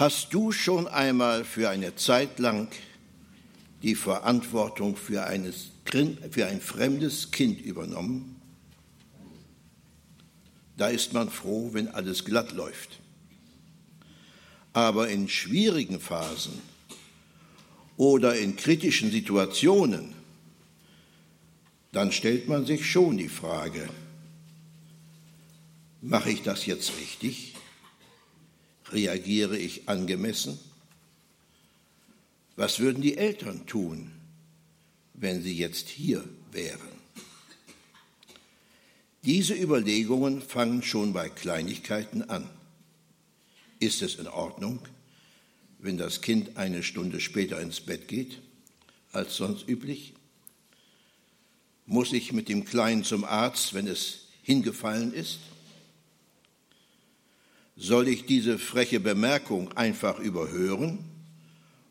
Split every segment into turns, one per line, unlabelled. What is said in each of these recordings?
Hast du schon einmal für eine Zeit lang die Verantwortung für, eines, für ein fremdes Kind übernommen? Da ist man froh, wenn alles glatt läuft. Aber in schwierigen Phasen oder in kritischen Situationen, dann stellt man sich schon die Frage, mache ich das jetzt richtig? Reagiere ich angemessen? Was würden die Eltern tun, wenn sie jetzt hier wären? Diese Überlegungen fangen schon bei Kleinigkeiten an. Ist es in Ordnung, wenn das Kind eine Stunde später ins Bett geht als sonst üblich? Muss ich mit dem Kleinen zum Arzt, wenn es hingefallen ist? Soll ich diese freche Bemerkung einfach überhören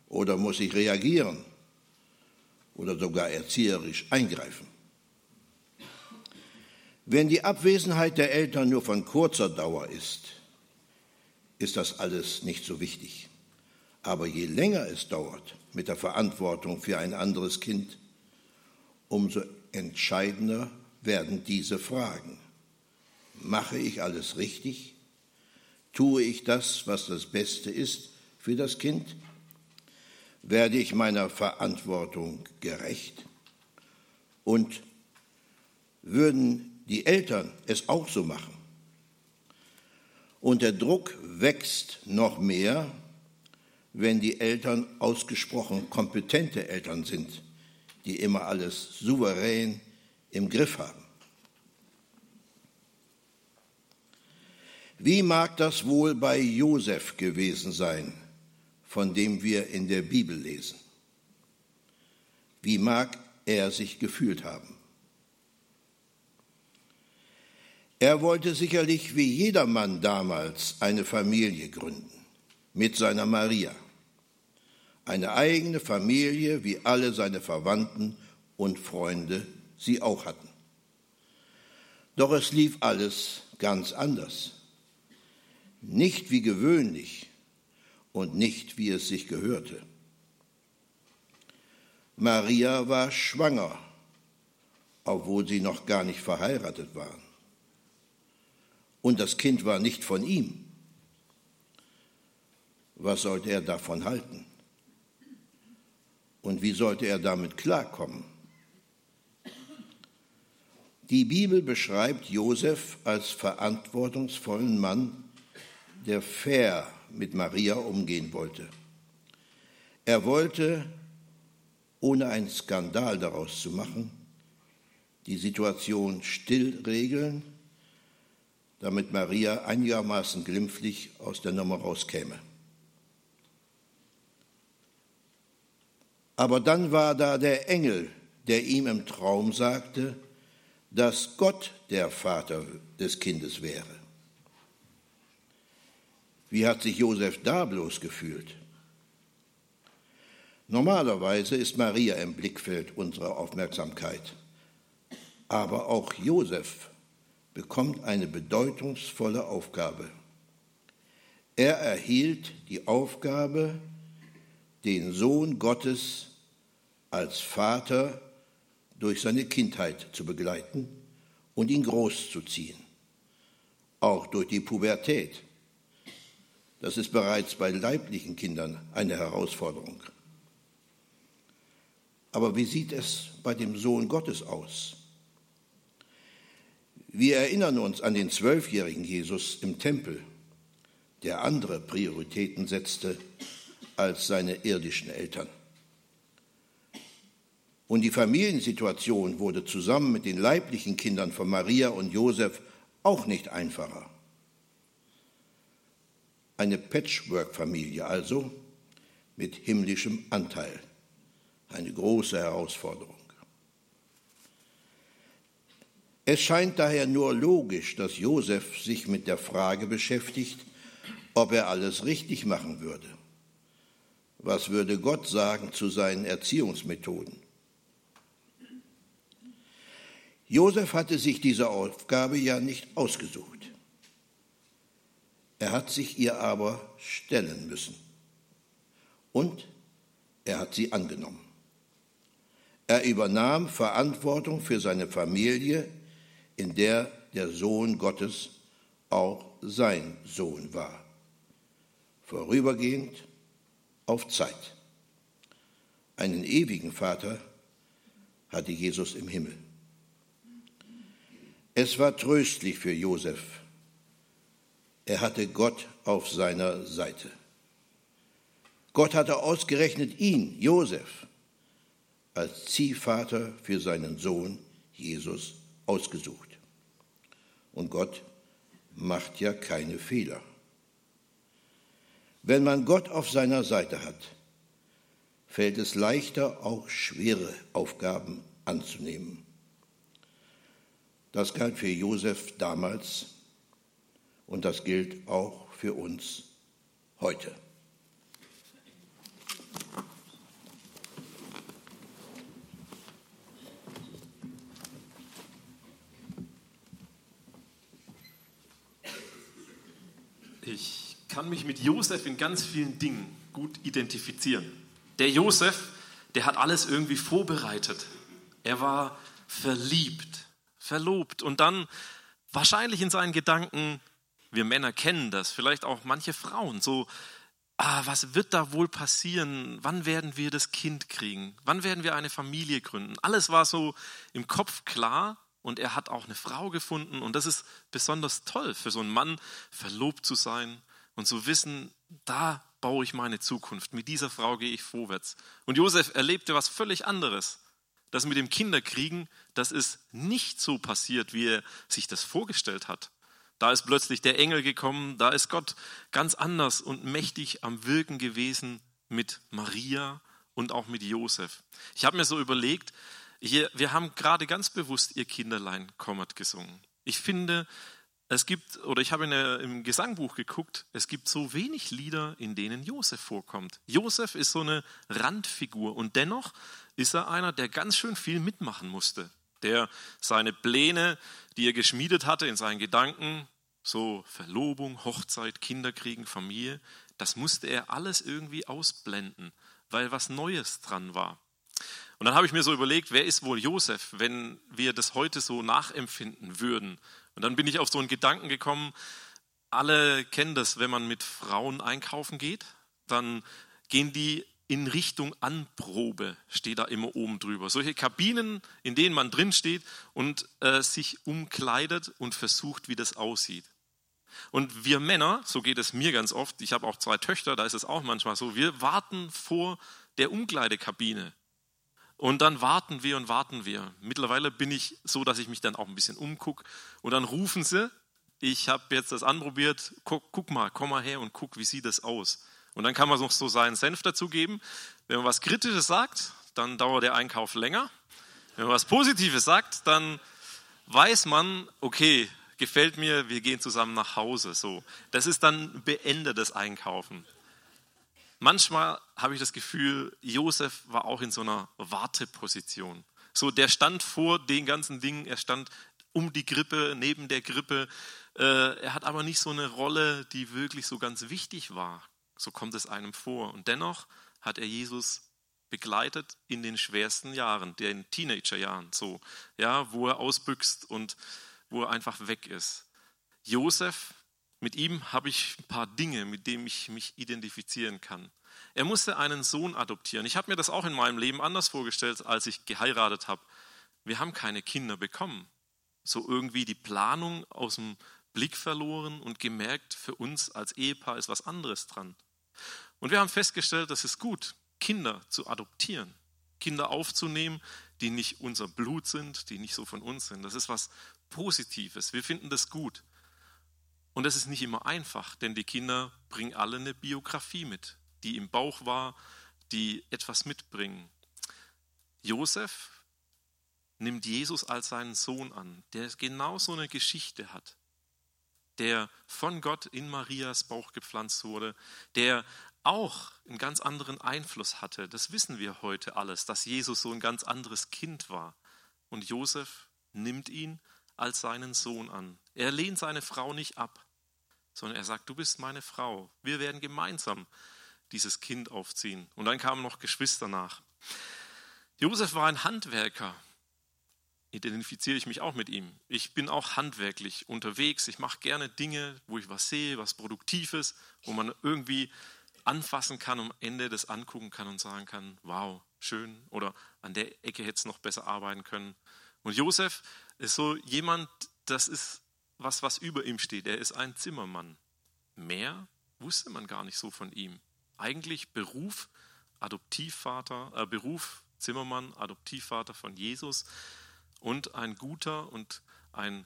oder muss ich reagieren oder sogar erzieherisch eingreifen? Wenn die Abwesenheit der Eltern nur von kurzer Dauer ist, ist das alles nicht so wichtig. Aber je länger es dauert mit der Verantwortung für ein anderes Kind, umso entscheidender werden diese Fragen. Mache ich alles richtig? Tue ich das, was das Beste ist für das Kind? Werde ich meiner Verantwortung gerecht? Und würden die Eltern es auch so machen? Und der Druck wächst noch mehr, wenn die Eltern ausgesprochen kompetente Eltern sind, die immer alles souverän im Griff haben. Wie mag das wohl bei Josef gewesen sein, von dem wir in der Bibel lesen? Wie mag er sich gefühlt haben? Er wollte sicherlich wie jeder Mann damals eine Familie gründen mit seiner Maria. Eine eigene Familie, wie alle seine Verwandten und Freunde sie auch hatten. Doch es lief alles ganz anders nicht wie gewöhnlich und nicht wie es sich gehörte. Maria war schwanger, obwohl sie noch gar nicht verheiratet waren. Und das Kind war nicht von ihm. Was sollte er davon halten? Und wie sollte er damit klarkommen? Die Bibel beschreibt Josef als verantwortungsvollen Mann, der fair mit Maria umgehen wollte. Er wollte, ohne einen Skandal daraus zu machen, die Situation still regeln, damit Maria einigermaßen glimpflich aus der Nummer rauskäme. Aber dann war da der Engel, der ihm im Traum sagte, dass Gott der Vater des Kindes wäre. Wie hat sich Josef da bloß gefühlt? Normalerweise ist Maria im Blickfeld unserer Aufmerksamkeit. Aber auch Josef bekommt eine bedeutungsvolle Aufgabe. Er erhielt die Aufgabe, den Sohn Gottes als Vater durch seine Kindheit zu begleiten und ihn großzuziehen, auch durch die Pubertät. Das ist bereits bei leiblichen Kindern eine Herausforderung. Aber wie sieht es bei dem Sohn Gottes aus? Wir erinnern uns an den zwölfjährigen Jesus im Tempel, der andere Prioritäten setzte als seine irdischen Eltern. Und die Familiensituation wurde zusammen mit den leiblichen Kindern von Maria und Josef auch nicht einfacher. Eine Patchwork-Familie also mit himmlischem Anteil. Eine große Herausforderung. Es scheint daher nur logisch, dass Josef sich mit der Frage beschäftigt, ob er alles richtig machen würde. Was würde Gott sagen zu seinen Erziehungsmethoden? Josef hatte sich diese Aufgabe ja nicht ausgesucht. Er hat sich ihr aber stellen müssen. Und er hat sie angenommen. Er übernahm Verantwortung für seine Familie, in der der Sohn Gottes auch sein Sohn war. Vorübergehend auf Zeit. Einen ewigen Vater hatte Jesus im Himmel. Es war tröstlich für Josef. Er hatte Gott auf seiner Seite. Gott hatte ausgerechnet ihn, Josef, als Ziehvater für seinen Sohn Jesus ausgesucht. Und Gott macht ja keine Fehler. Wenn man Gott auf seiner Seite hat, fällt es leichter, auch schwere Aufgaben anzunehmen. Das galt für Josef damals und das gilt auch für uns heute.
Ich kann mich mit Josef in ganz vielen Dingen gut identifizieren. Der Josef, der hat alles irgendwie vorbereitet. Er war verliebt, verlobt und dann wahrscheinlich in seinen Gedanken, wir Männer kennen das, vielleicht auch manche Frauen, so, ah, was wird da wohl passieren? Wann werden wir das Kind kriegen? Wann werden wir eine Familie gründen? Alles war so im Kopf klar und er hat auch eine Frau gefunden und das ist besonders toll für so einen Mann, verlobt zu sein und zu wissen, da baue ich meine Zukunft, mit dieser Frau gehe ich vorwärts. Und Josef erlebte was völlig anderes. Das mit dem Kinderkriegen, das ist nicht so passiert, wie er sich das vorgestellt hat. Da ist plötzlich der Engel gekommen, da ist Gott ganz anders und mächtig am Wirken gewesen mit Maria und auch mit Josef. Ich habe mir so überlegt, hier, wir haben gerade ganz bewusst ihr Kinderlein kommet gesungen. Ich finde, es gibt, oder ich habe in der, im Gesangbuch geguckt, es gibt so wenig Lieder, in denen Josef vorkommt. Josef ist so eine Randfigur und dennoch ist er einer, der ganz schön viel mitmachen musste. Der seine Pläne, die er geschmiedet hatte in seinen Gedanken, so Verlobung, Hochzeit, Kinderkriegen, Familie, das musste er alles irgendwie ausblenden, weil was Neues dran war. Und dann habe ich mir so überlegt, wer ist wohl Josef, wenn wir das heute so nachempfinden würden? Und dann bin ich auf so einen Gedanken gekommen, alle kennen das, wenn man mit Frauen einkaufen geht, dann gehen die in Richtung Anprobe, steht da immer oben drüber. Solche Kabinen, in denen man drin steht und äh, sich umkleidet und versucht, wie das aussieht. Und wir Männer, so geht es mir ganz oft, ich habe auch zwei Töchter, da ist es auch manchmal so, wir warten vor der Umkleidekabine. Und dann warten wir und warten wir. Mittlerweile bin ich so, dass ich mich dann auch ein bisschen umgucke. Und dann rufen sie, ich habe jetzt das anprobiert, guck, guck, mal, komm mal her und guck, wie sieht das aus. Und dann kann man noch so seinen Senf dazugeben. Wenn man was Kritisches sagt, dann dauert der Einkauf länger. Wenn man was Positives sagt, dann weiß man, okay, gefällt mir, wir gehen zusammen nach Hause. So, das ist dann beendetes Einkaufen. Manchmal habe ich das Gefühl, Josef war auch in so einer Warteposition. So, der stand vor den ganzen Dingen, er stand um die Grippe, neben der Grippe. Äh, er hat aber nicht so eine Rolle, die wirklich so ganz wichtig war. So kommt es einem vor. Und dennoch hat er Jesus begleitet in den schwersten Jahren, den Teenagerjahren, so, ja, wo er ausbüchst und wo er einfach weg ist. Josef mit ihm habe ich ein paar Dinge, mit denen ich mich identifizieren kann. Er musste einen Sohn adoptieren. Ich habe mir das auch in meinem Leben anders vorgestellt, als ich geheiratet habe. Wir haben keine Kinder bekommen. So irgendwie die Planung aus dem Blick verloren und gemerkt, für uns als Ehepaar ist was anderes dran. Und wir haben festgestellt, das ist gut, Kinder zu adoptieren, Kinder aufzunehmen, die nicht unser Blut sind, die nicht so von uns sind. Das ist was Positives. Wir finden das gut. Und das ist nicht immer einfach, denn die Kinder bringen alle eine Biografie mit, die im Bauch war, die etwas mitbringen. Josef nimmt Jesus als seinen Sohn an, der genau so eine Geschichte hat, der von Gott in Marias Bauch gepflanzt wurde, der auch einen ganz anderen Einfluss hatte. Das wissen wir heute alles, dass Jesus so ein ganz anderes Kind war. Und Josef nimmt ihn als seinen Sohn an. Er lehnt seine Frau nicht ab sondern er sagt, du bist meine Frau. Wir werden gemeinsam dieses Kind aufziehen. Und dann kamen noch Geschwister nach. Josef war ein Handwerker. Identifiziere ich mich auch mit ihm. Ich bin auch handwerklich unterwegs. Ich mache gerne Dinge, wo ich was sehe, was Produktives, wo man irgendwie anfassen kann am Ende das angucken kann und sagen kann, wow, schön. Oder an der Ecke hätte es noch besser arbeiten können. Und Josef ist so jemand, das ist was, was über ihm steht. Er ist ein Zimmermann. Mehr wusste man gar nicht so von ihm. Eigentlich Beruf Adoptivvater, äh, Beruf Zimmermann, Adoptivvater von Jesus und ein guter und ein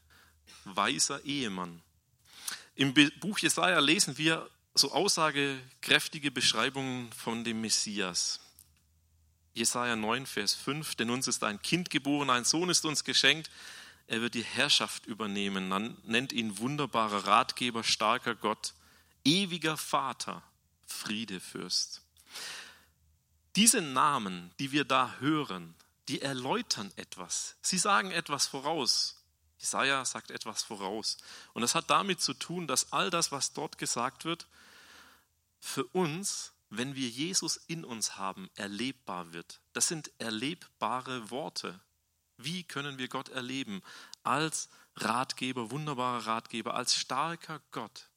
weiser Ehemann. Im Buch Jesaja lesen wir so aussagekräftige Beschreibungen von dem Messias. Jesaja 9, Vers 5, denn uns ist ein Kind geboren, ein Sohn ist uns geschenkt, er wird die Herrschaft übernehmen. Man nennt ihn wunderbarer Ratgeber, starker Gott, ewiger Vater, Friedefürst. Diese Namen, die wir da hören, die erläutern etwas. Sie sagen etwas voraus. Jesaja sagt etwas voraus. Und das hat damit zu tun, dass all das, was dort gesagt wird, für uns, wenn wir Jesus in uns haben, erlebbar wird. Das sind erlebbare Worte. Wie können wir Gott erleben? Als Ratgeber, wunderbarer Ratgeber, als starker Gott,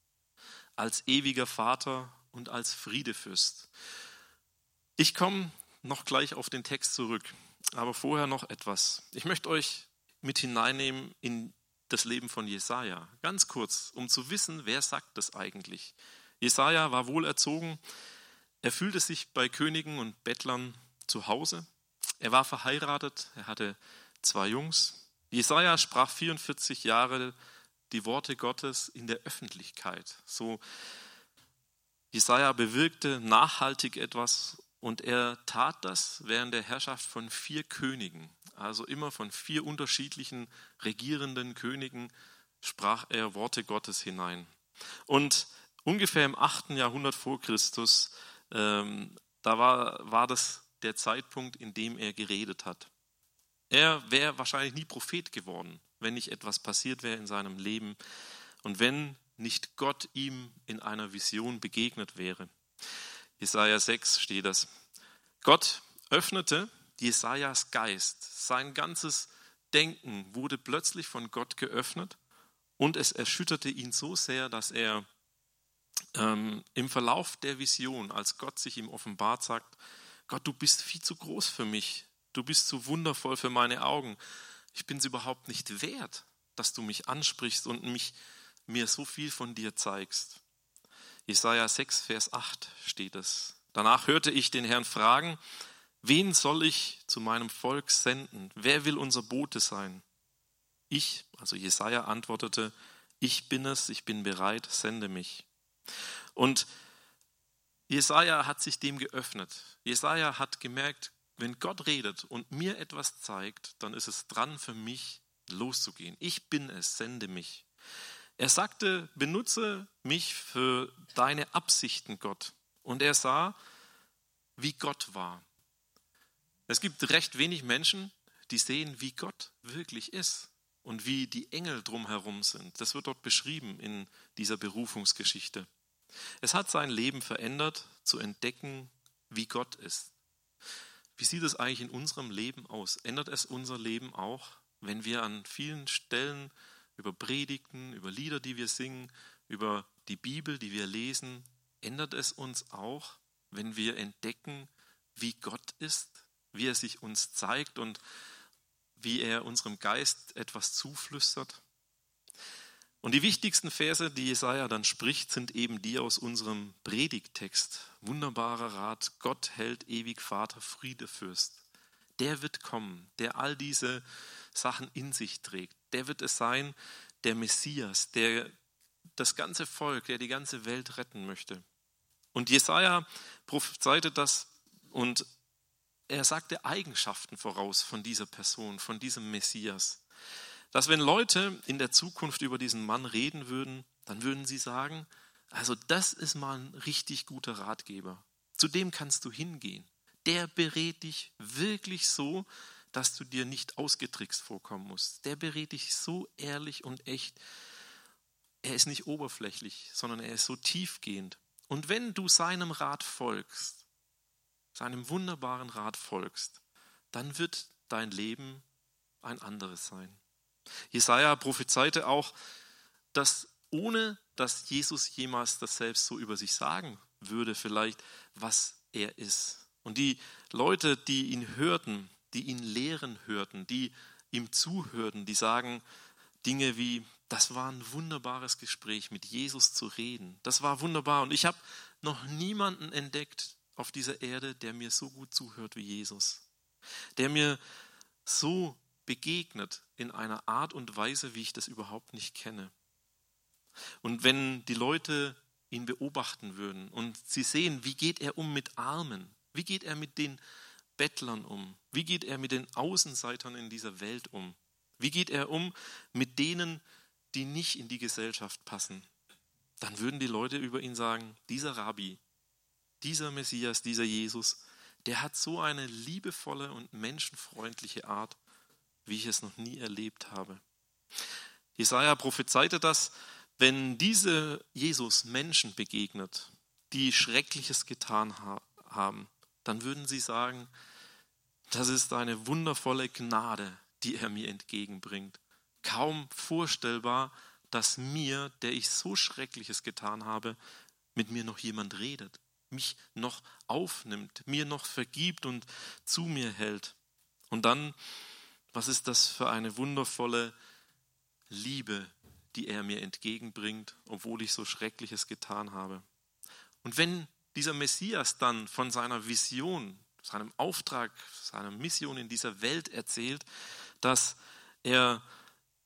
als ewiger Vater und als Friedefürst. Ich komme noch gleich auf den Text zurück, aber vorher noch etwas. Ich möchte euch mit hineinnehmen in das Leben von Jesaja. Ganz kurz, um zu wissen, wer sagt das eigentlich. Jesaja war wohlerzogen. Er fühlte sich bei Königen und Bettlern zu Hause. Er war verheiratet. Er hatte zwei Jungs. Jesaja sprach 44 Jahre die Worte Gottes in der Öffentlichkeit. So Jesaja bewirkte nachhaltig etwas und er tat das während der Herrschaft von vier Königen. Also immer von vier unterschiedlichen regierenden Königen sprach er Worte Gottes hinein. Und ungefähr im 8. Jahrhundert vor Christus, ähm, da war, war das der Zeitpunkt, in dem er geredet hat. Er wäre wahrscheinlich nie Prophet geworden, wenn nicht etwas passiert wäre in seinem Leben und wenn nicht Gott ihm in einer Vision begegnet wäre. Jesaja 6 steht das. Gott öffnete Jesajas Geist. Sein ganzes Denken wurde plötzlich von Gott geöffnet und es erschütterte ihn so sehr, dass er ähm, im Verlauf der Vision, als Gott sich ihm offenbart, sagt, Gott, du bist viel zu groß für mich du bist zu wundervoll für meine Augen. Ich bin es überhaupt nicht wert, dass du mich ansprichst und mich, mir so viel von dir zeigst. Jesaja 6, Vers 8 steht es. Danach hörte ich den Herrn fragen, wen soll ich zu meinem Volk senden? Wer will unser Bote sein? Ich, also Jesaja, antwortete, ich bin es, ich bin bereit, sende mich. Und Jesaja hat sich dem geöffnet. Jesaja hat gemerkt, wenn Gott redet und mir etwas zeigt, dann ist es dran für mich loszugehen. Ich bin es, sende mich. Er sagte, benutze mich für deine Absichten, Gott. Und er sah, wie Gott war. Es gibt recht wenig Menschen, die sehen, wie Gott wirklich ist und wie die Engel drumherum sind. Das wird dort beschrieben in dieser Berufungsgeschichte. Es hat sein Leben verändert, zu entdecken, wie Gott ist. Wie sieht es eigentlich in unserem Leben aus? Ändert es unser Leben auch, wenn wir an vielen Stellen über Predigten, über Lieder, die wir singen, über die Bibel, die wir lesen, ändert es uns auch, wenn wir entdecken, wie Gott ist, wie er sich uns zeigt und wie er unserem Geist etwas zuflüstert? Und die wichtigsten Verse, die Jesaja dann spricht, sind eben die aus unserem Predigtext. Wunderbarer Rat, Gott hält ewig Vater, Friede Fürst. Der wird kommen, der all diese Sachen in sich trägt. Der wird es sein, der Messias, der das ganze Volk, der die ganze Welt retten möchte. Und Jesaja prophezeite das und er sagte Eigenschaften voraus von dieser Person, von diesem Messias dass wenn Leute in der Zukunft über diesen Mann reden würden, dann würden sie sagen, also das ist mal ein richtig guter Ratgeber. Zu dem kannst du hingehen. Der berät dich wirklich so, dass du dir nicht ausgetrickst vorkommen musst. Der berät dich so ehrlich und echt. er ist nicht oberflächlich, sondern er ist so tiefgehend. Und wenn du seinem Rat folgst, seinem wunderbaren Rat folgst, dann wird dein Leben ein anderes sein. Jesaja prophezeite auch, dass ohne dass Jesus jemals das selbst so über sich sagen würde, vielleicht, was er ist. Und die Leute, die ihn hörten, die ihn lehren hörten, die ihm zuhörten, die sagen Dinge wie, das war ein wunderbares Gespräch, mit Jesus zu reden. Das war wunderbar. Und ich habe noch niemanden entdeckt auf dieser Erde, der mir so gut zuhört wie Jesus. Der mir so begegnet in einer Art und Weise, wie ich das überhaupt nicht kenne. Und wenn die Leute ihn beobachten würden und sie sehen, wie geht er um mit Armen, wie geht er mit den Bettlern um, wie geht er mit den Außenseitern in dieser Welt um, wie geht er um mit denen, die nicht in die Gesellschaft passen, dann würden die Leute über ihn sagen, dieser Rabbi, dieser Messias, dieser Jesus, der hat so eine liebevolle und menschenfreundliche Art, wie ich es noch nie erlebt habe. Jesaja prophezeite das, wenn diese Jesus Menschen begegnet, die Schreckliches getan haben, dann würden sie sagen, das ist eine wundervolle Gnade, die er mir entgegenbringt. Kaum vorstellbar, dass mir, der ich so Schreckliches getan habe, mit mir noch jemand redet, mich noch aufnimmt, mir noch vergibt und zu mir hält. Und dann, was ist das für eine wundervolle Liebe, die er mir entgegenbringt, obwohl ich so Schreckliches getan habe. Und wenn dieser Messias dann von seiner Vision, seinem Auftrag, seiner Mission in dieser Welt erzählt, dass er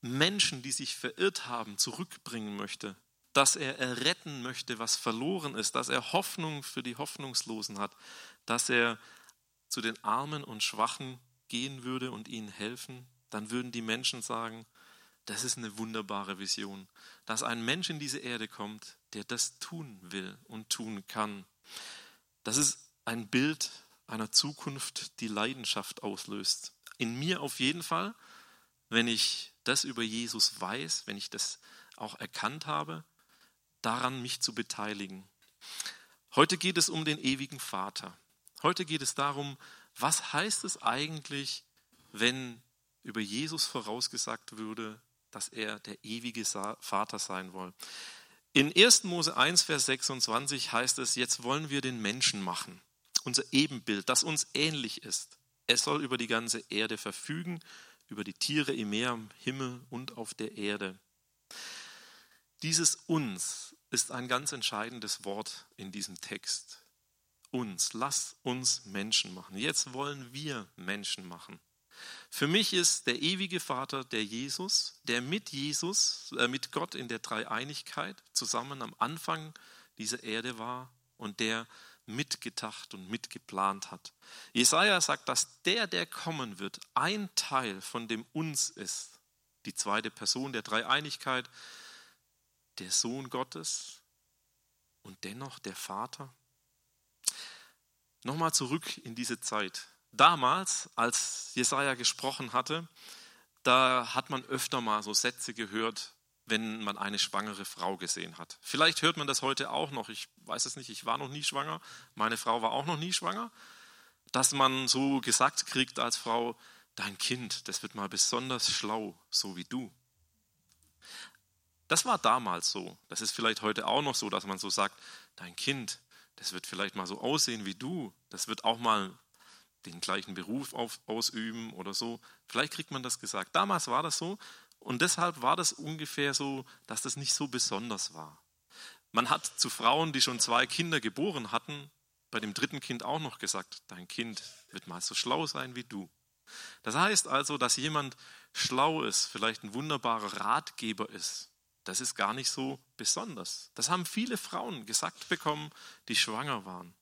Menschen, die sich verirrt haben, zurückbringen möchte, dass er erretten möchte, was verloren ist, dass er Hoffnung für die Hoffnungslosen hat, dass er zu den Armen und Schwachen gehen würde und ihnen helfen, dann würden die Menschen sagen, das ist eine wunderbare Vision, dass ein Mensch in diese Erde kommt, der das tun will und tun kann. Das ist ein Bild einer Zukunft, die Leidenschaft auslöst. In mir auf jeden Fall, wenn ich das über Jesus weiß, wenn ich das auch erkannt habe, daran mich zu beteiligen. Heute geht es um den ewigen Vater. Heute geht es darum, was heißt es eigentlich, wenn über Jesus vorausgesagt würde, dass er der ewige Vater sein will. In 1. Mose 1, Vers 26 heißt es, jetzt wollen wir den Menschen machen, unser Ebenbild, das uns ähnlich ist. Er soll über die ganze Erde verfügen, über die Tiere im Meer, im Himmel und auf der Erde. Dieses uns ist ein ganz entscheidendes Wort in diesem Text. Uns, lass uns Menschen machen. Jetzt wollen wir Menschen machen. Für mich ist der ewige Vater der Jesus, der mit Jesus, äh, mit Gott in der Dreieinigkeit zusammen am Anfang dieser Erde war und der mitgedacht und mitgeplant hat. Jesaja sagt, dass der, der kommen wird, ein Teil von dem uns ist. Die zweite Person der Dreieinigkeit, der Sohn Gottes und dennoch der Vater. Nochmal zurück in diese Zeit. Damals, als Jesaja gesprochen hatte, da hat man öfter mal so Sätze gehört, wenn man eine schwangere Frau gesehen hat. Vielleicht hört man das heute auch noch. Ich weiß es nicht, ich war noch nie schwanger. Meine Frau war auch noch nie schwanger. Dass man so gesagt kriegt als Frau, dein Kind, das wird mal besonders schlau, so wie du. Das war damals so. Das ist vielleicht heute auch noch so, dass man so sagt, dein Kind, das wird vielleicht mal so aussehen wie du. Das wird auch mal den gleichen Beruf auf, ausüben oder so. Vielleicht kriegt man das gesagt. Damals war das so und deshalb war das ungefähr so, dass das nicht so besonders war. Man hat zu Frauen, die schon zwei Kinder geboren hatten, bei dem dritten Kind auch noch gesagt, dein Kind wird mal so schlau sein wie du. Das heißt also, dass jemand schlau ist, vielleicht ein wunderbarer Ratgeber ist. Das ist gar nicht so besonders. Das haben viele Frauen gesagt bekommen, die schwanger waren.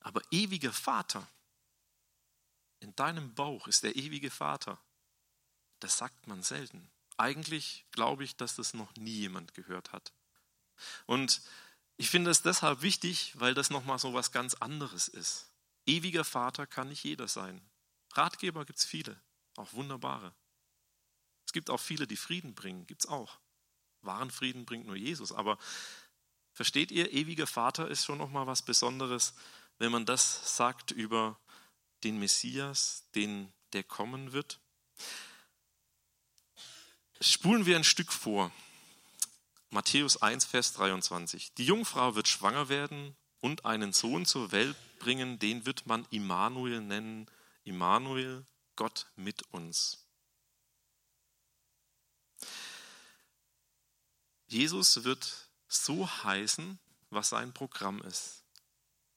Aber ewiger Vater, in deinem Bauch ist der ewige Vater. Das sagt man selten. Eigentlich glaube ich, dass das noch nie jemand gehört hat. Und ich finde es deshalb wichtig, weil das nochmal so was ganz anderes ist. Ewiger Vater kann nicht jeder sein. Ratgeber gibt es viele, auch wunderbare. Es gibt auch viele, die Frieden bringen, gibt es auch. Wahren Frieden bringt nur Jesus. Aber versteht ihr, ewiger Vater ist schon nochmal was Besonderes, wenn man das sagt über den Messias, den der kommen wird. Spulen wir ein Stück vor. Matthäus 1, Vers 23. Die Jungfrau wird schwanger werden und einen Sohn zur Welt bringen, den wird man Immanuel nennen. Immanuel, Gott mit uns. Jesus wird so heißen, was sein Programm ist.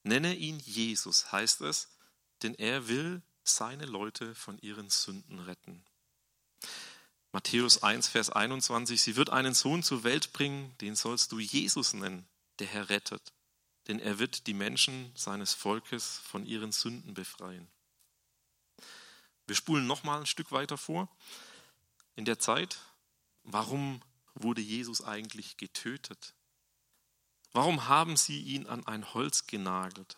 Nenne ihn Jesus, heißt es, denn er will seine Leute von ihren Sünden retten. Matthäus 1, Vers 21, sie wird einen Sohn zur Welt bringen, den sollst du Jesus nennen, der Herr rettet, denn er wird die Menschen seines Volkes von ihren Sünden befreien. Wir spulen nochmal ein Stück weiter vor. In der Zeit, warum wurde Jesus eigentlich getötet? Warum haben sie ihn an ein Holz genagelt?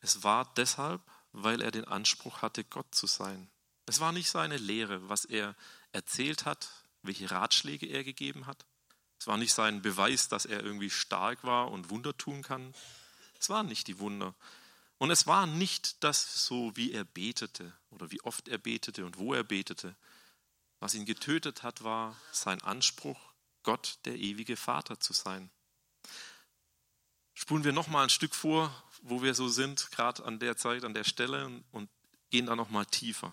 Es war deshalb, weil er den Anspruch hatte, Gott zu sein. Es war nicht seine Lehre, was er erzählt hat, welche Ratschläge er gegeben hat. Es war nicht sein Beweis, dass er irgendwie stark war und Wunder tun kann. Es waren nicht die Wunder. Und es war nicht das so, wie er betete oder wie oft er betete und wo er betete. Was ihn getötet hat, war sein Anspruch, Gott der ewige Vater zu sein. Spulen wir noch mal ein Stück vor, wo wir so sind, gerade an der Zeit, an der Stelle und gehen da noch mal tiefer.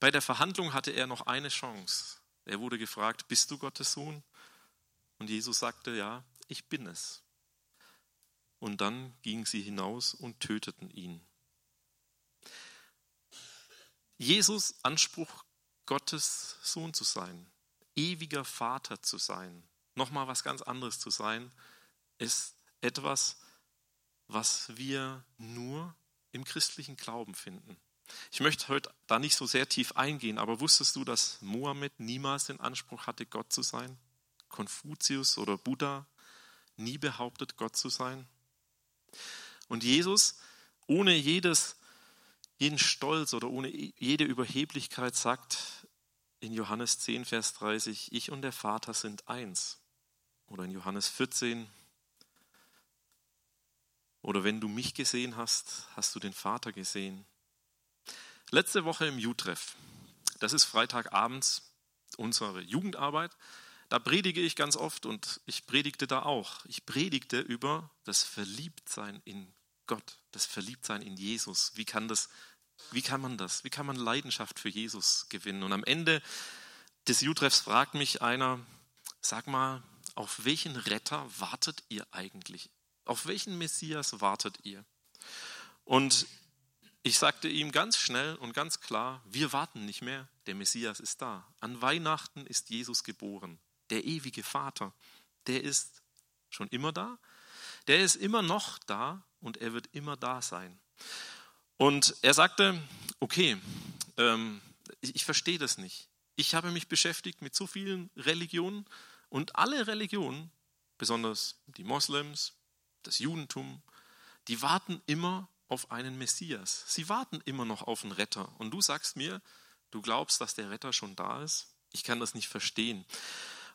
Bei der Verhandlung hatte er noch eine Chance. Er wurde gefragt, bist du Gottes Sohn? Und Jesus sagte, ja, ich bin es. Und dann gingen sie hinaus und töteten ihn. Jesus Anspruch, Gottes Sohn zu sein, ewiger Vater zu sein, nochmal was ganz anderes zu sein, ist etwas, was wir nur im christlichen Glauben finden. Ich möchte heute da nicht so sehr tief eingehen, aber wusstest du, dass Mohammed niemals den Anspruch hatte, Gott zu sein? Konfuzius oder Buddha nie behauptet, Gott zu sein? Und Jesus, ohne jedes, jeden Stolz oder ohne jede Überheblichkeit, sagt in Johannes 10, Vers 30, ich und der Vater sind eins. Oder in Johannes 14, oder wenn du mich gesehen hast, hast du den Vater gesehen. Letzte Woche im Jutreff, das ist Freitagabends unsere Jugendarbeit, da predige ich ganz oft und ich predigte da auch. Ich predigte über das Verliebtsein in Gott, das Verliebtsein in Jesus. Wie kann das, wie kann man das? Wie kann man Leidenschaft für Jesus gewinnen? Und am Ende des Jutreffs fragt mich einer, sag mal, auf welchen Retter wartet ihr eigentlich? Auf welchen Messias wartet ihr? Und ich sagte ihm ganz schnell und ganz klar, wir warten nicht mehr, der Messias ist da. An Weihnachten ist Jesus geboren, der ewige Vater. Der ist schon immer da, der ist immer noch da und er wird immer da sein. Und er sagte, okay, ähm, ich, ich verstehe das nicht. Ich habe mich beschäftigt mit so vielen Religionen und alle Religionen, besonders die Moslems, das Judentum, die warten immer auf einen Messias. Sie warten immer noch auf einen Retter. Und du sagst mir, du glaubst, dass der Retter schon da ist? Ich kann das nicht verstehen.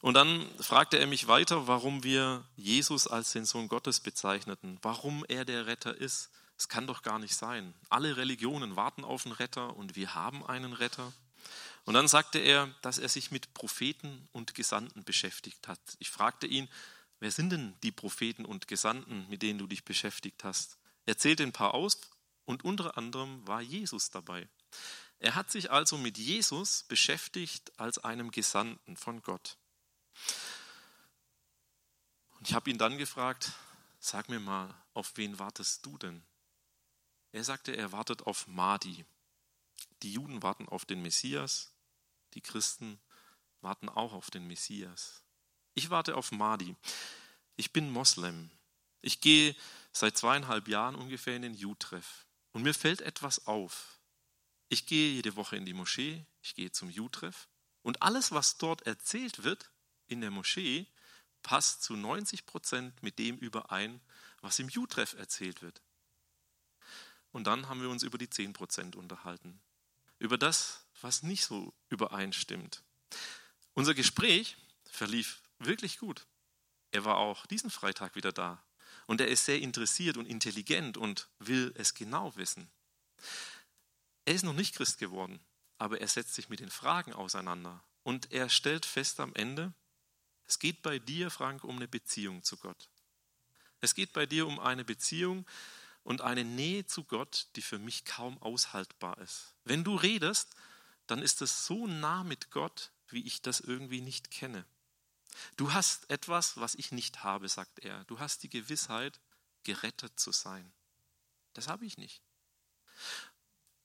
Und dann fragte er mich weiter, warum wir Jesus als den Sohn Gottes bezeichneten, warum er der Retter ist. Es kann doch gar nicht sein. Alle Religionen warten auf einen Retter und wir haben einen Retter. Und dann sagte er, dass er sich mit Propheten und Gesandten beschäftigt hat. Ich fragte ihn, Wer sind denn die Propheten und Gesandten, mit denen du dich beschäftigt hast? Er zählte ein paar aus und unter anderem war Jesus dabei. Er hat sich also mit Jesus beschäftigt als einem Gesandten von Gott. Und ich habe ihn dann gefragt, sag mir mal, auf wen wartest du denn? Er sagte, er wartet auf Mahdi. Die Juden warten auf den Messias, die Christen warten auch auf den Messias. Ich warte auf Mahdi. Ich bin Moslem. Ich gehe seit zweieinhalb Jahren ungefähr in den Jutreff. Und mir fällt etwas auf. Ich gehe jede Woche in die Moschee, ich gehe zum Jutreff. Und alles, was dort erzählt wird in der Moschee, passt zu 90 Prozent mit dem überein, was im Jutreff erzählt wird. Und dann haben wir uns über die 10 Prozent unterhalten. Über das, was nicht so übereinstimmt. Unser Gespräch verlief wirklich gut. Er war auch diesen Freitag wieder da. Und er ist sehr interessiert und intelligent und will es genau wissen. Er ist noch nicht Christ geworden, aber er setzt sich mit den Fragen auseinander. Und er stellt fest am Ende, es geht bei dir, Frank, um eine Beziehung zu Gott. Es geht bei dir um eine Beziehung und eine Nähe zu Gott, die für mich kaum aushaltbar ist. Wenn du redest, dann ist es so nah mit Gott, wie ich das irgendwie nicht kenne. Du hast etwas, was ich nicht habe, sagt er. Du hast die Gewissheit, gerettet zu sein. Das habe ich nicht.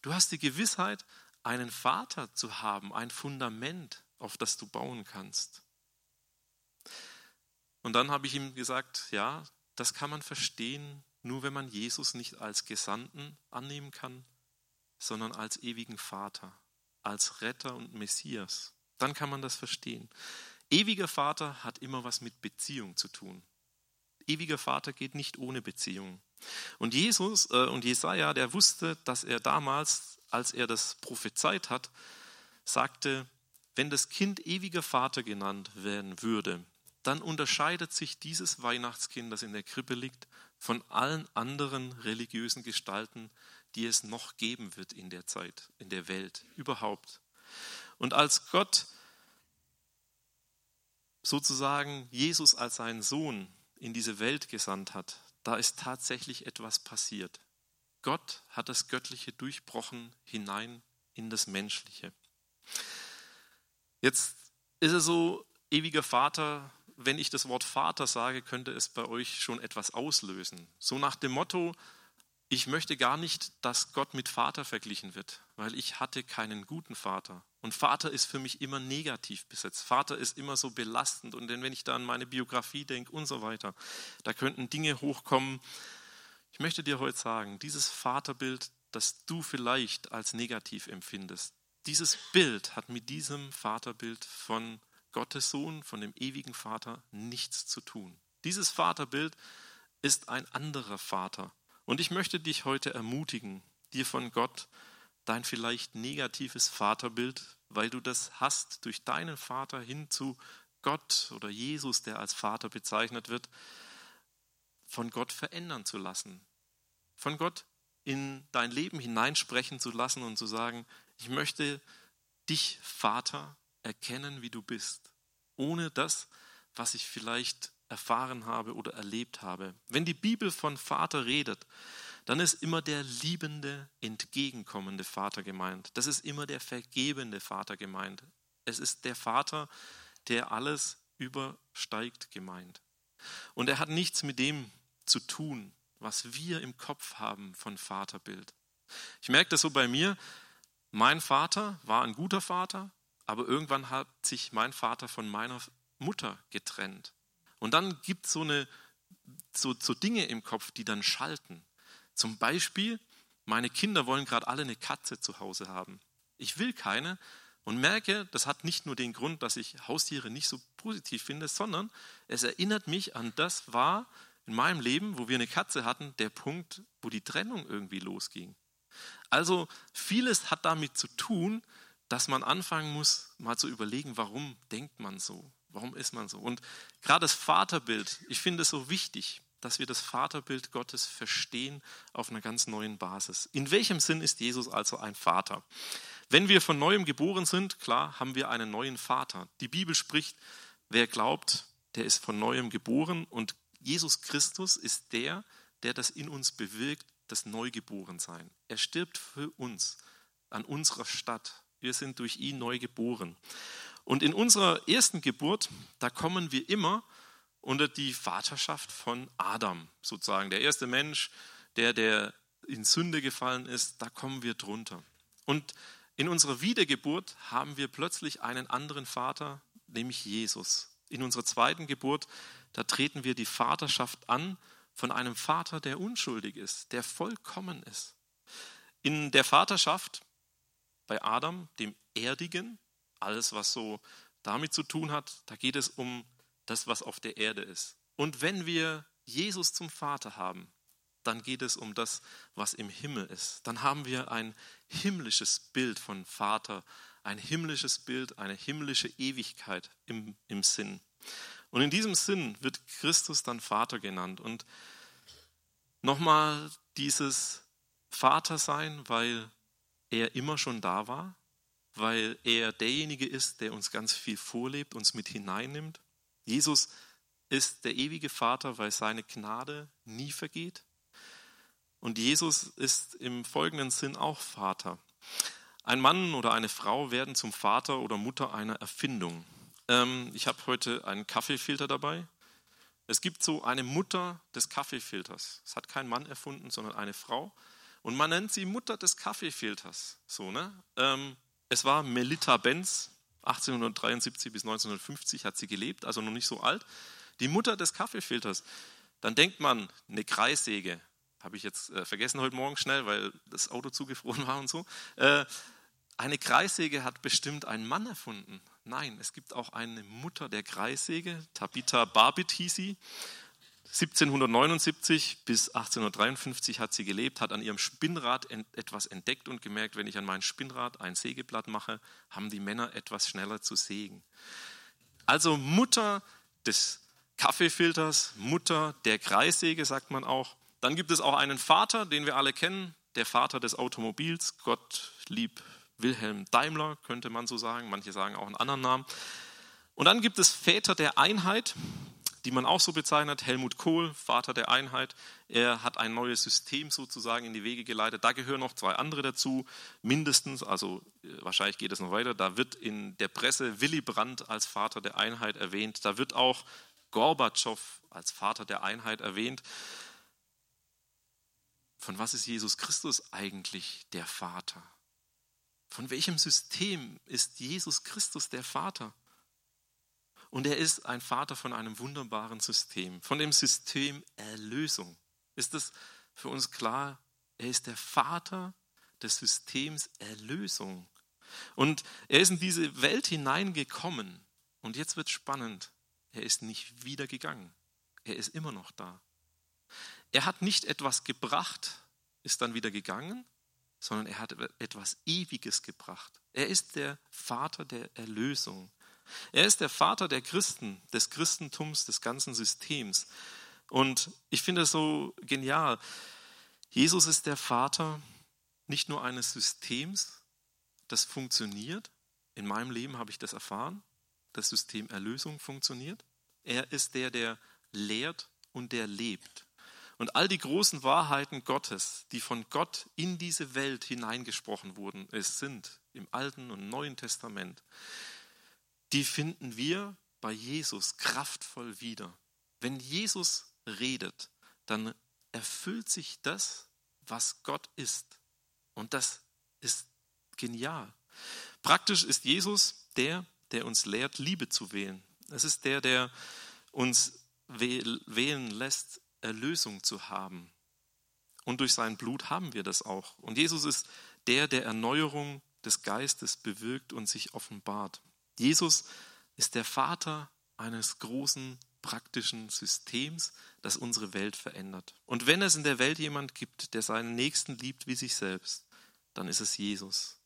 Du hast die Gewissheit, einen Vater zu haben, ein Fundament, auf das du bauen kannst. Und dann habe ich ihm gesagt, ja, das kann man verstehen, nur wenn man Jesus nicht als Gesandten annehmen kann, sondern als ewigen Vater, als Retter und Messias. Dann kann man das verstehen. Ewiger Vater hat immer was mit Beziehung zu tun. Ewiger Vater geht nicht ohne Beziehung. Und Jesus äh, und Jesaja, der wusste, dass er damals, als er das prophezeit hat, sagte, wenn das Kind ewiger Vater genannt werden würde, dann unterscheidet sich dieses Weihnachtskind, das in der Krippe liegt, von allen anderen religiösen Gestalten, die es noch geben wird in der Zeit, in der Welt, überhaupt. Und als Gott sozusagen Jesus als seinen Sohn in diese Welt gesandt hat, da ist tatsächlich etwas passiert. Gott hat das Göttliche durchbrochen hinein in das Menschliche. Jetzt ist es so, ewiger Vater, wenn ich das Wort Vater sage, könnte es bei euch schon etwas auslösen. So nach dem Motto, ich möchte gar nicht, dass Gott mit Vater verglichen wird, weil ich hatte keinen guten Vater. Und Vater ist für mich immer negativ besetzt. Vater ist immer so belastend. Und wenn ich da an meine Biografie denke und so weiter, da könnten Dinge hochkommen. Ich möchte dir heute sagen, dieses Vaterbild, das du vielleicht als negativ empfindest, dieses Bild hat mit diesem Vaterbild von Gottes Sohn, von dem ewigen Vater nichts zu tun. Dieses Vaterbild ist ein anderer Vater. Und ich möchte dich heute ermutigen, dir von Gott dein vielleicht negatives Vaterbild, weil du das hast durch deinen Vater hin zu Gott oder Jesus, der als Vater bezeichnet wird, von Gott verändern zu lassen. Von Gott in dein Leben hineinsprechen zu lassen und zu sagen, ich möchte dich, Vater, erkennen, wie du bist, ohne das, was ich vielleicht erfahren habe oder erlebt habe. Wenn die Bibel von Vater redet, dann ist immer der liebende, entgegenkommende Vater gemeint. Das ist immer der vergebende Vater gemeint. Es ist der Vater, der alles übersteigt gemeint. Und er hat nichts mit dem zu tun, was wir im Kopf haben von Vaterbild. Ich merke das so bei mir. Mein Vater war ein guter Vater, aber irgendwann hat sich mein Vater von meiner Mutter getrennt. Und dann gibt so es so, so Dinge im Kopf, die dann schalten. Zum Beispiel, meine Kinder wollen gerade alle eine Katze zu Hause haben. Ich will keine und merke, das hat nicht nur den Grund, dass ich Haustiere nicht so positiv finde, sondern es erinnert mich an das war in meinem Leben, wo wir eine Katze hatten, der Punkt, wo die Trennung irgendwie losging. Also vieles hat damit zu tun, dass man anfangen muss, mal zu überlegen, warum denkt man so? Warum ist man so? Und gerade das Vaterbild, ich finde es so wichtig, dass wir das Vaterbild Gottes verstehen auf einer ganz neuen Basis. In welchem Sinn ist Jesus also ein Vater? Wenn wir von neuem geboren sind, klar, haben wir einen neuen Vater. Die Bibel spricht, wer glaubt, der ist von neuem geboren und Jesus Christus ist der, der das in uns bewirkt, das Neugeborensein. Er stirbt für uns an unserer Stadt. Wir sind durch ihn neu geboren. Und in unserer ersten Geburt, da kommen wir immer unter die Vaterschaft von Adam, sozusagen. Der erste Mensch, der, der in Sünde gefallen ist, da kommen wir drunter. Und in unserer Wiedergeburt haben wir plötzlich einen anderen Vater, nämlich Jesus. In unserer zweiten Geburt, da treten wir die Vaterschaft an von einem Vater, der unschuldig ist, der vollkommen ist. In der Vaterschaft bei Adam, dem Erdigen, alles, was so damit zu tun hat, da geht es um das, was auf der Erde ist. Und wenn wir Jesus zum Vater haben, dann geht es um das, was im Himmel ist. Dann haben wir ein himmlisches Bild von Vater, ein himmlisches Bild, eine himmlische Ewigkeit im, im Sinn. Und in diesem Sinn wird Christus dann Vater genannt. Und nochmal dieses Vater sein, weil er immer schon da war, weil er derjenige ist, der uns ganz viel vorlebt, uns mit hineinnimmt. Jesus ist der ewige Vater, weil seine Gnade nie vergeht. Und Jesus ist im folgenden Sinn auch Vater. Ein Mann oder eine Frau werden zum Vater oder Mutter einer Erfindung. Ähm, ich habe heute einen Kaffeefilter dabei. Es gibt so eine Mutter des Kaffeefilters. Das hat kein Mann erfunden, sondern eine Frau. Und man nennt sie Mutter des Kaffeefilters. So, ne? Ähm, es war Melita Benz, 1873 bis 1950 hat sie gelebt, also noch nicht so alt. Die Mutter des Kaffeefilters. Dann denkt man, eine Kreissäge, habe ich jetzt äh, vergessen heute Morgen schnell, weil das Auto zugefroren war und so. Äh, eine Kreissäge hat bestimmt ein Mann erfunden. Nein, es gibt auch eine Mutter der Kreissäge, Tabitha Barbit hieß sie. 1779 bis 1853 hat sie gelebt, hat an ihrem Spinnrad etwas entdeckt und gemerkt, wenn ich an mein Spinnrad ein Sägeblatt mache, haben die Männer etwas schneller zu sägen. Also Mutter des Kaffeefilters, Mutter der Kreissäge, sagt man auch. Dann gibt es auch einen Vater, den wir alle kennen, der Vater des Automobils, Gott lieb Wilhelm Daimler, könnte man so sagen. Manche sagen auch einen anderen Namen. Und dann gibt es Väter der Einheit, die man auch so bezeichnet. Helmut Kohl, Vater der Einheit. Er hat ein neues System sozusagen in die Wege geleitet. Da gehören noch zwei andere dazu, mindestens. Also äh, wahrscheinlich geht es noch weiter. Da wird in der Presse Willy Brandt als Vater der Einheit erwähnt. Da wird auch Gorbatschow als Vater der Einheit erwähnt. Von was ist Jesus Christus eigentlich der Vater? Von welchem System ist Jesus Christus der Vater? Und er ist ein Vater von einem wunderbaren System, von dem System Erlösung. Ist es für uns klar? Er ist der Vater des Systems Erlösung. Und er ist in diese Welt hineingekommen. Und jetzt wird spannend. Er ist nicht wieder gegangen. Er ist immer noch da. Er hat nicht etwas gebracht, ist dann wieder gegangen, sondern er hat etwas Ewiges gebracht. Er ist der Vater der Erlösung. Er ist der Vater der Christen, des Christentums, des ganzen Systems. Und ich finde es so genial. Jesus ist der Vater nicht nur eines Systems, das funktioniert. In meinem Leben habe ich das erfahren. Das System Erlösung funktioniert. Er ist der, der lehrt und der lebt. Und all die großen Wahrheiten Gottes, die von Gott in diese Welt hineingesprochen wurden, es sind im Alten und Neuen Testament, die finden wir bei Jesus kraftvoll wieder. Wenn Jesus redet, dann erfüllt sich das, was Gott ist. Und das ist genial. Praktisch ist Jesus der, der uns lehrt, Liebe zu wählen. Es ist der, der uns wählen lässt, Erlösung zu haben. Und durch sein Blut haben wir das auch. Und Jesus ist der, der Erneuerung des Geistes bewirkt und sich offenbart. Jesus ist der Vater eines großen praktischen Systems, das unsere Welt verändert. Und wenn es in der Welt jemand gibt, der seinen Nächsten liebt wie sich selbst, dann ist es Jesus.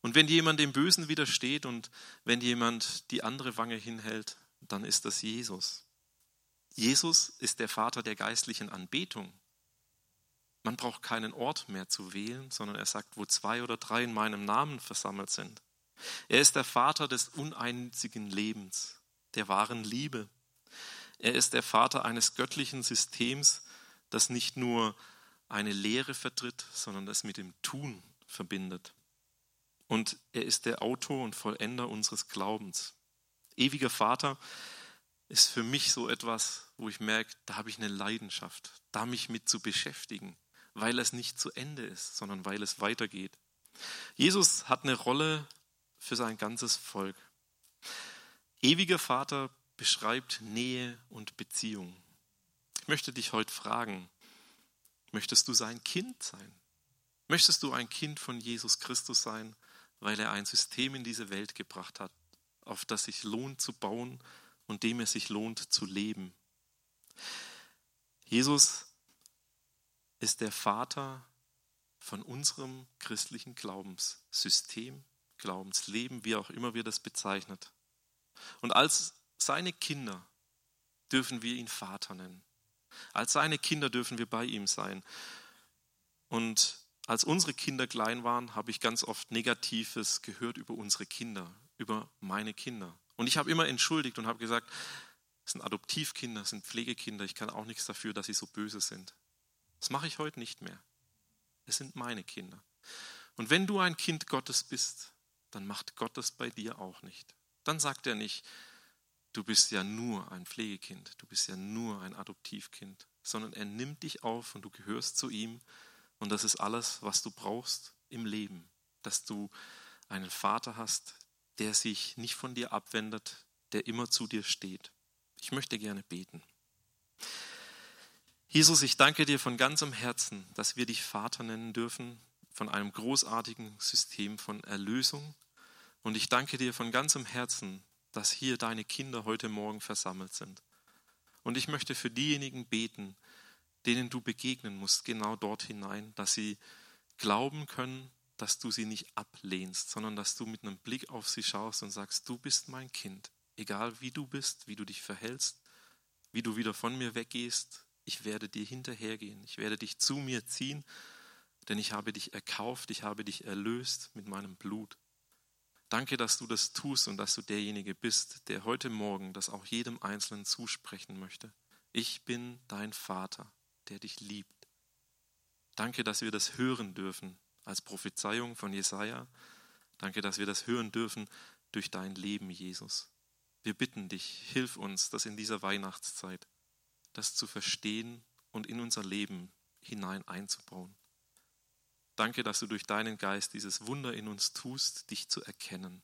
Und wenn jemand dem Bösen widersteht und wenn jemand die andere Wange hinhält, dann ist das Jesus. Jesus ist der Vater der geistlichen Anbetung. Man braucht keinen Ort mehr zu wählen, sondern er sagt, wo zwei oder drei in meinem Namen versammelt sind. Er ist der Vater des uneinzigen Lebens, der wahren Liebe. Er ist der Vater eines göttlichen Systems, das nicht nur eine Lehre vertritt, sondern das mit dem Tun verbindet. Und er ist der Autor und Vollender unseres Glaubens. Ewiger Vater, ist für mich so etwas, wo ich merke, da habe ich eine Leidenschaft, da mich mit zu beschäftigen, weil es nicht zu Ende ist, sondern weil es weitergeht. Jesus hat eine Rolle für sein ganzes Volk. Ewiger Vater beschreibt Nähe und Beziehung. Ich möchte dich heute fragen, möchtest du sein Kind sein? Möchtest du ein Kind von Jesus Christus sein, weil er ein System in diese Welt gebracht hat, auf das sich lohnt zu bauen und dem es sich lohnt zu leben. Jesus ist der Vater von unserem christlichen Glaubenssystem, Glaubensleben, wie auch immer wir das bezeichnet. Und als seine Kinder dürfen wir ihn Vater nennen. Als seine Kinder dürfen wir bei ihm sein. Und als unsere Kinder klein waren, habe ich ganz oft Negatives gehört über unsere Kinder, über meine Kinder. Und ich habe immer entschuldigt und habe gesagt, es sind Adoptivkinder, es sind Pflegekinder, ich kann auch nichts dafür, dass sie so böse sind. Das mache ich heute nicht mehr. Es sind meine Kinder. Und wenn du ein Kind Gottes bist, dann macht Gott das bei dir auch nicht. Dann sagt er nicht, du bist ja nur ein Pflegekind, du bist ja nur ein Adoptivkind, sondern er nimmt dich auf und du gehörst zu ihm und das ist alles, was du brauchst im Leben, dass du einen Vater hast, der sich nicht von dir abwendet, der immer zu dir steht. Ich möchte gerne beten. Jesus, ich danke dir von ganzem Herzen, dass wir dich Vater nennen dürfen, von einem großartigen System von Erlösung. Und ich danke dir von ganzem Herzen, dass hier deine Kinder heute Morgen versammelt sind. Und ich möchte für diejenigen beten, denen du begegnen musst, genau dort hinein, dass sie glauben können, dass du sie nicht ablehnst, sondern dass du mit einem Blick auf sie schaust und sagst, du bist mein Kind, egal wie du bist, wie du dich verhältst, wie du wieder von mir weggehst, ich werde dir hinterhergehen, ich werde dich zu mir ziehen, denn ich habe dich erkauft, ich habe dich erlöst mit meinem Blut. Danke, dass du das tust und dass du derjenige bist, der heute Morgen das auch jedem Einzelnen zusprechen möchte. Ich bin dein Vater, der dich liebt. Danke, dass wir das hören dürfen als Prophezeiung von Jesaja. Danke, dass wir das hören dürfen durch dein Leben, Jesus. Wir bitten dich, hilf uns, das in dieser Weihnachtszeit, das zu verstehen und in unser Leben hinein einzubauen. Danke, dass du durch deinen Geist dieses Wunder in uns tust, dich zu erkennen.